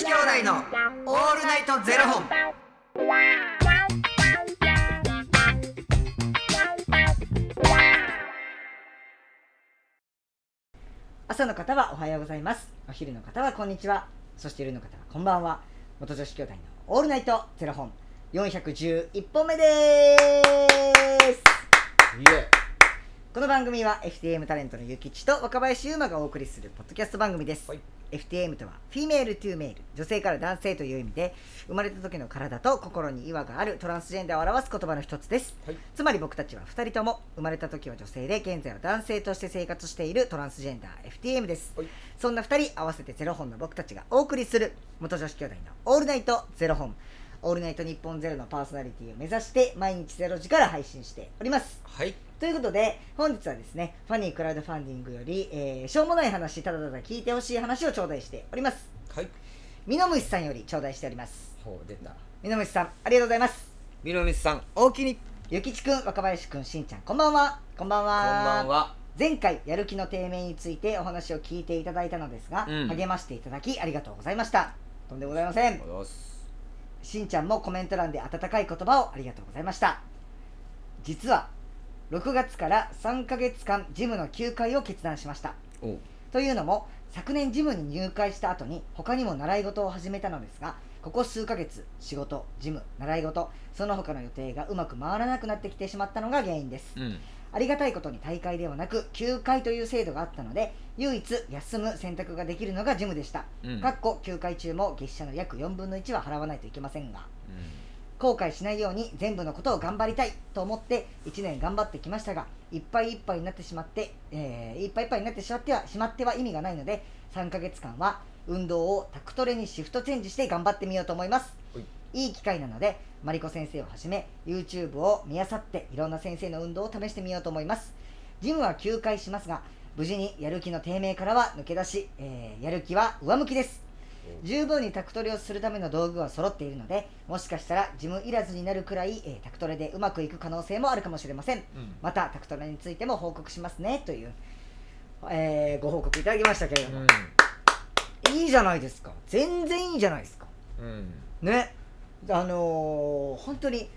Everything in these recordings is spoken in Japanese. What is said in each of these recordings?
子兄弟のオールナイトゼロ本。朝の方はおはようございます。お昼の方はこんにちは。そして夜の方はこんばんは。元女子兄弟のオールナイトゼロ本。411本目です。いえ。この番組は FTM タレントのゆきちと若林優馬がお送りするポッドキャスト番組です、はい FTM とは Female to Male 女性から男性という意味で生まれた時の体と心に違和があるトランスジェンダーを表す言葉の一つです。はい。つまり僕たちは2人とも生まれた時は女性で現在は男性として生活しているトランスジェンダー FTM です、はい。そんな2人合わせてゼロ本の僕たちがお送りする元女子兄弟の「オールナイトゼロ本」「オールナイト日本ゼロのパーソナリティを目指して毎日ゼロ時から配信しておりますはい。ということで本日はですねファニークラウドファンディングより、えーしょうもない話ただただ聞いてほしい話を頂戴しておりますはい。みのむしさんより頂戴しておりますほう、出た。みのむしさんありがとうございますみのみさん、大きに。こゆきちくん若林くんしんちゃんこんばんはこんばんんはばんは。前回やる気の低迷についてお話を聞いていただいたのですが、うん励ましていただきありがとうございましたとんでもございません。しんちゃんもコメント欄で温かい言葉をありがとうございました実は6月から3ヶ月間ジムの休会を決断しました。というのも昨年ジムに入会した後に他にも習い事を始めたのですがここ数ヶ月仕事ジム習い事その他の予定がうまく回らなくなってきてしまったのが原因ですうん。ありがたいことに大会ではなく休会という制度があったので唯一休む選択ができるのがジムでした、うん。かっこ休会中も月謝の約4分の1は払わないといけませんが後悔しないように全部のことを頑張りたいと思って1年頑張ってきましたがいっぱいいっぱいになってしまって、えーいっぱいいっぱいになってしまってはしまっては意味がないので3ヶ月間は運動をタクトレにシフトチェンジして頑張ってみようと思います。はいいい機会なのでマリコ先生をはじめ YouTube を見漁っていろんな先生の運動を試してみようと思います。ジムは休会しますが無事にやる気の低迷からは抜け出し、えーやる気は上向きです。十分にタクトレをするための道具は揃っているのでもしかしたらジムいらずになるくらい、えータクトレでうまくいく可能性もあるかもしれません。うん。またタクトレについても報告しますねという、えーご報告いただきましたけれども、いいじゃないですか。全然いいじゃないですか。うん。ねあのー本当に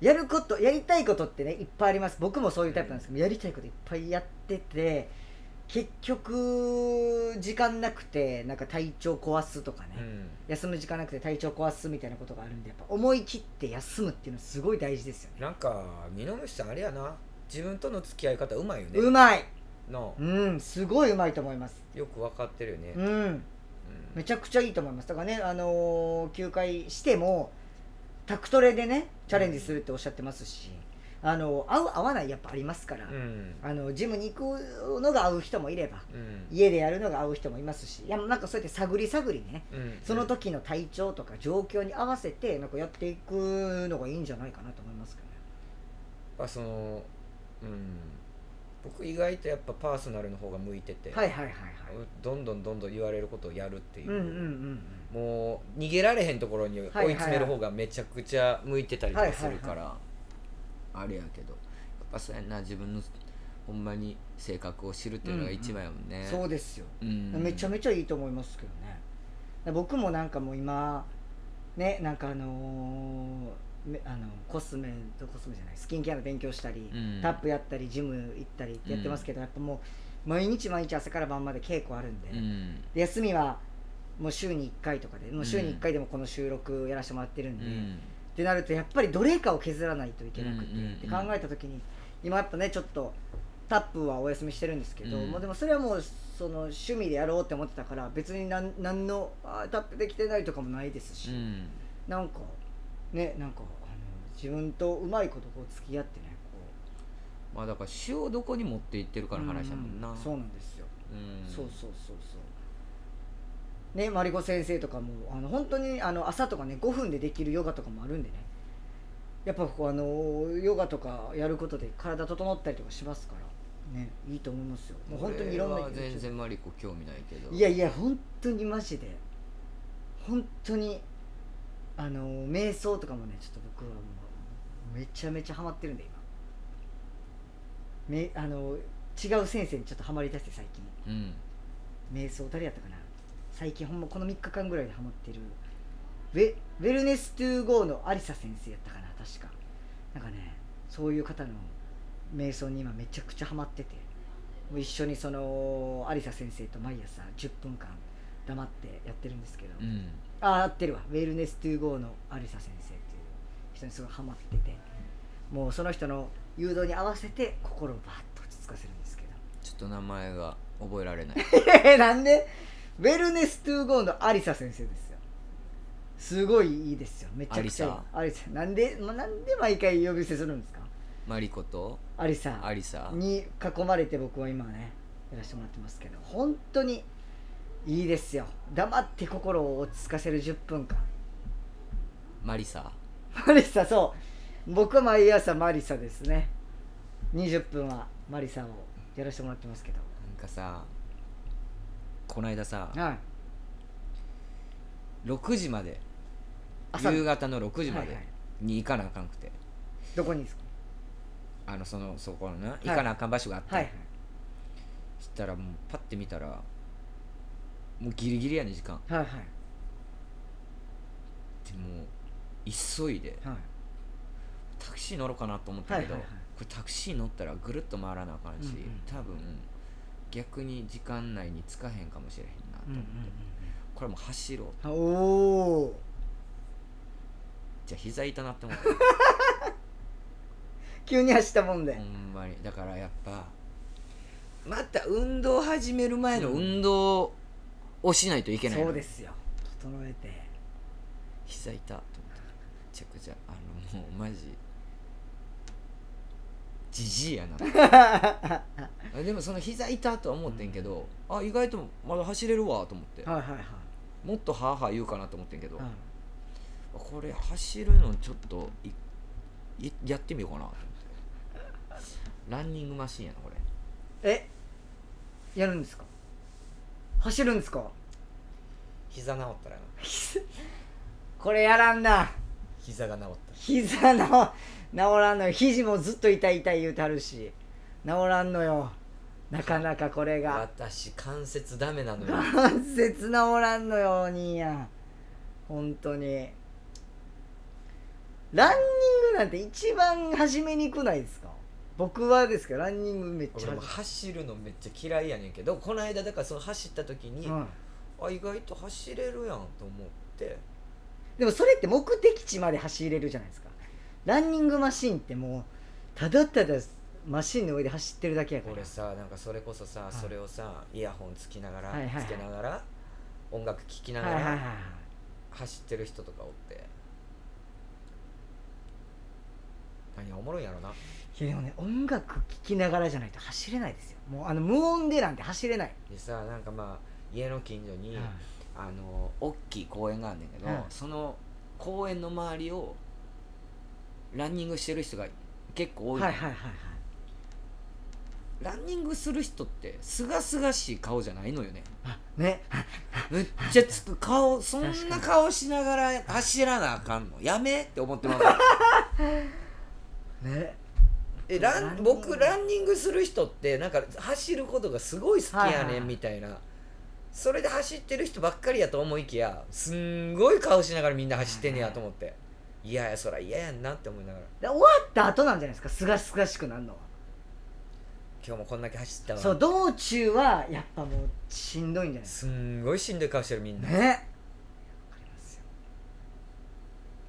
やることやりたいことってねいっぱいあります僕もそういうタイプなんですけどやりたいこといっぱいやってて結局時間なくてなんか体調壊すとかね、うん。休む時間なくて体調壊すみたいなことがあるんでやっぱ思い切って休むっていうのはすごい大事ですよねなんか、みのみさん、あれやな。自分との付き合い方うまいよね。うまいの。うんすごいうまいと思いますよくわかってるよね。うんうんめちゃくちゃいいと思いますだからねあのー休会してもタクトレでねチャレンジするっておっしゃってますし、あの合う合わないやっぱありますから、うん。あのジムに行くのが合う人もいればうん。家でやるのが合う人もいますしいやなんかそうやって探り探りねうん。その時の体調とか状況に合わせてなんかやっていくのがいいんじゃないかなと思いますけどねあそのうん僕意外とやっぱパーソナルの方が向いてて、はいはいはいはい。どんどんどんどん言われることをやるっていう、うんうんうんもう逃げられへんところに追い詰める方がめちゃくちゃ向いてたりとかするから、あれやけどやっぱそうやんな自分のほんまに性格を知るっていうのが一番やもんね、そうですよ。うん。めちゃめちゃいいと思いますけどね。僕もなんかもう今ねなんかあのーめあのコスメとコスメじゃないスキンケアの勉強したり、うん。タップやったりジム行ったりってやってますけど、やっぱもう毎日毎日朝から晩まで稽古あるんで,、うん。で休みはもう週に1回とかでもう週に1回でもこの収録やらせてもらってるんで、うん。ってなるとやっぱりどれかを削らないといけなくて、うんうんうん。って考えた時に今やっぱねちょっとタップはお休みしてるんですけど、うん。もうでもそれはもうその趣味でやろうって思ってたから別になんなんのあータップできてないとかもないですし、うん。なんかねなんかあの自分とうまいことこう付き合ってねこまあだから詩をどこに持っていってるかうの話やもんな、うそうなんですよ、うん。そうそうそうそう。ねマリコ先生とかもあの本当にあの朝とかね5分でできるヨガとかもあるんでね。やっぱこうあのヨガとかやることで体整ったりとかしますからねいいと思いますよ。もう本当にいろんな全然マリコ興味ないけど。いやいや本当にマジで。本当にあの瞑想とかもねちょっと僕はもうめちゃめちゃハマってるんで今。めあの違う先生にちょっとハマりだして最近。うん。瞑想誰やったかな。最近ほんまこの3日間ぐらいでハマってるウェウェルネストゥーゴーのアリサ先生やったかな確か。なんかねそういう方の瞑想に今めちゃくちゃハマってて。もう一緒にそのアリサ先生と毎朝10分間黙ってやってるんですけど、うん。あ合ってるわ。 Wellness To Go のアリサ先生っていう人にすごいハマってて。もうその人の誘導に合わせて心をバッと落ち着かせるんですけど。ちょっと名前が覚えられない。えなんで？ Wellness To Go のアリサ先生ですよ。すごいいいですよ。めちゃくちゃアリサ。なんで、ま、なんで毎回呼び捨てするんですか？マリコとアリサ。に囲まれて僕は今ねやらせてもらってますけど。本当にいいですよ。黙って心を落ち着かせる10分間マリサ？マリサそう。僕は毎朝マリサですね。20分はマリサをやらせてもらってますけど。なんかさこの間さはい。6時まで朝夕方の6時まではいはい。に行かなあかんくて、どこにですか？あのそのそこのな行かなあかん場所があって、はいはい。そしたらもうパッて見たらもうギリギリやね時間。はいはい。でもう急いではい。タクシー乗ろうかなと思ったけど、はいはいはい。これタクシー乗ったらぐるっと回らなあかんし、うんうん多分逆に時間内に着かへんかもしれへんなと思って、これもう走ろうおおじゃあ膝痛なって思って。急に走ったもんで。ほんまに。だからやっぱまた運動始める前の運動をしないといけないの。そうですよ。整えて。膝痛と思って。めちゃくちゃあのもうマジじじいやな。でもその膝痛とは思ってんけど、あ意外とまだ走れるわと思って、はいはいはい。もっとはあはあ言うかなと思ってんけど、はいこれ走るのちょっといいやってみようかなと思って。ランニングマシンやなこれ。え？やるんですか？走るんですか？膝治ったらな これやらんな。膝が治った膝の治らんのよ。肘もずっと痛い痛い言うてはるし。治らんのよ。なかなかこれが。私関節ダメなのよ。関節治らんのよお兄やん。本当に。ランニングなんて一番始めにくないですか？僕はですけどランニングめっちゃ俺も走るのめっちゃ嫌いやねんけどこの間だからその走った時に、うん。あ意外と走れるやんと思って。でもそれって目的地まで走れるじゃないですか。ランニングマシンってもうただただマシンの上で走ってるだけやから。俺さなんかそれこそさ、い。それをさイヤホンつきながら、はいはいはい。つけながら音楽聴きながらはいはいはいはい。走ってる人とかおって何がおもろいんやろな。いやでもね音楽聴きながらじゃないと走れないですよ。もうあの無音でなんて走れない、でさなんかまあ家の近所に、はい。あの大きい公園があんねんけど、はい。その公園の周りをランニングしてる人が結構多いの、はいはいはいはい。ランニングする人ってすがすがしい顔じゃないのよね。あね。めっちゃつく顔そんな顔しながら走らなあかんの。やめって思ってます ね。えラン僕ランニングする人ってなんか走ることがすごい好きやねはいはいはい。んみたいな、それで走ってる人ばっかりやと思いきやすんごい顔しながらみんな走ってんねやと思って。いやいやそら嫌やんなって思いながら。で終わった後なんじゃないですかすがすがしくなるのは。今日もこんだけ走ったわ。そう道中はやっぱもうしんどいんじゃないですすんごいしんどい顔してるみんな、かね。わかりますよ。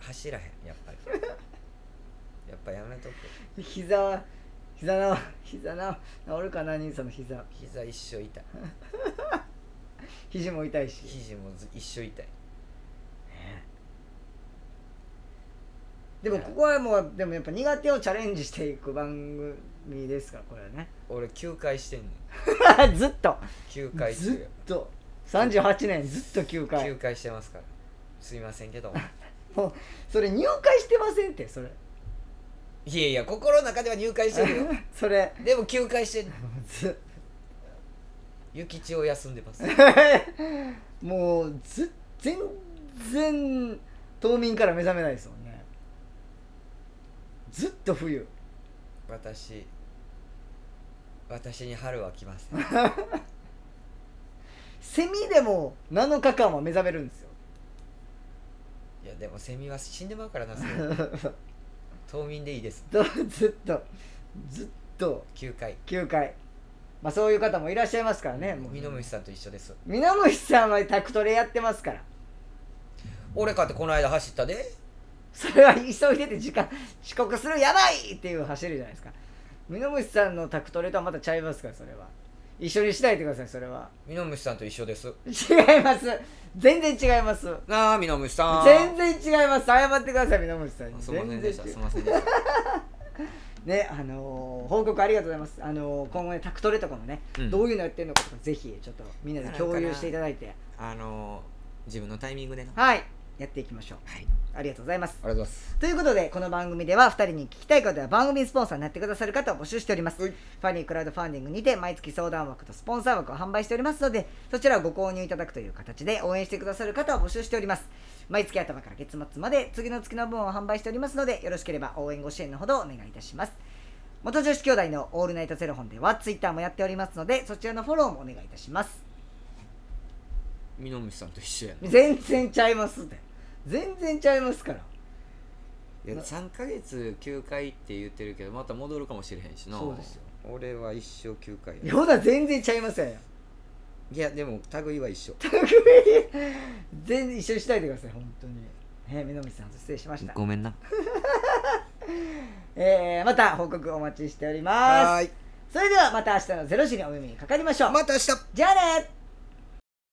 走らへんやっぱ。りやっぱやめとく膝は膝の膝の治るかな兄さんの膝。膝一生痛い。肘も痛いし。肘もず一生痛い。でもここはもうでもやっぱ苦手をチャレンジしていく番組ですからこれはね。俺9回してんねん。ずっと。9回ずっと。38年ずっと9回9回してますから。すいませんけども うそれ入会してませんってそれいやいや心の中では入会してるよ。それ。でも9回してんの。ず 諭吉を休んでます。もうず全然冬眠から目覚めないですもんね。ずっと冬。私私に春は来ません。セミでも7日間は目覚めるんですよ。いやでもセミは死んでまうからなそれ冬眠でいいです。と ずっと。ずっと。9回。9回。まあそういう方もいらっしゃいますからねもう。ミノムシさんと一緒です。ミノムシさんはタクトレやってますから。俺かってこの間走ったで。それは急いでて時間遅刻するやばいっていう走りじゃないですか。ミノムシさんのタクトレとはまたちゃいますからそれは一緒にしないでくださいそれは。ミノムシさんと一緒です。違います。全然違います。なあミノムシさん。全然違います。謝ってくださいミノムシさん。にすいませんでした。すいませんでした。ねあのー報告ありがとうございます。あのー今後ねタクトレとかもね、うん。どういうのやってるのかとかぜひちょっとみんなで共有していただいて。あの自分のタイミングでな。はいやっていきましょう。はい。ありがとうございます。ありがとうございます。ということでこの番組では2人に聞きたいことや番組スポンサーになってくださる方を募集しております。はい。ファニークラウドファンディングにて毎月相談枠とスポンサー枠を販売しておりますのでそちらをご購入いただくという形で応援してくださる方を募集しております。毎月頭から月末まで次の月の分を販売しておりますのでよろしければ応援ご支援のほどお願いいたします。元女子兄弟のオールナイトゼロ本ではツイッターもやっておりますのでそちらのフォローもお願いいたしますミノムシさんと一緒やな。全然ちゃいますって。全然ちゃいますから。いや3ヶ月9回って言ってるけどまた戻るかもしれへんしな。そうですよ。俺は一生9回や。ヨダ全然ちゃいますよ。いやでも類は一緒。全然一緒にしないでください本当に。ねみのみさん失礼しました。ごめんな。えー、また報告お待ちしております。はーい。それではまた明日の0時にお耳にかかりましょう。また明日。じゃあね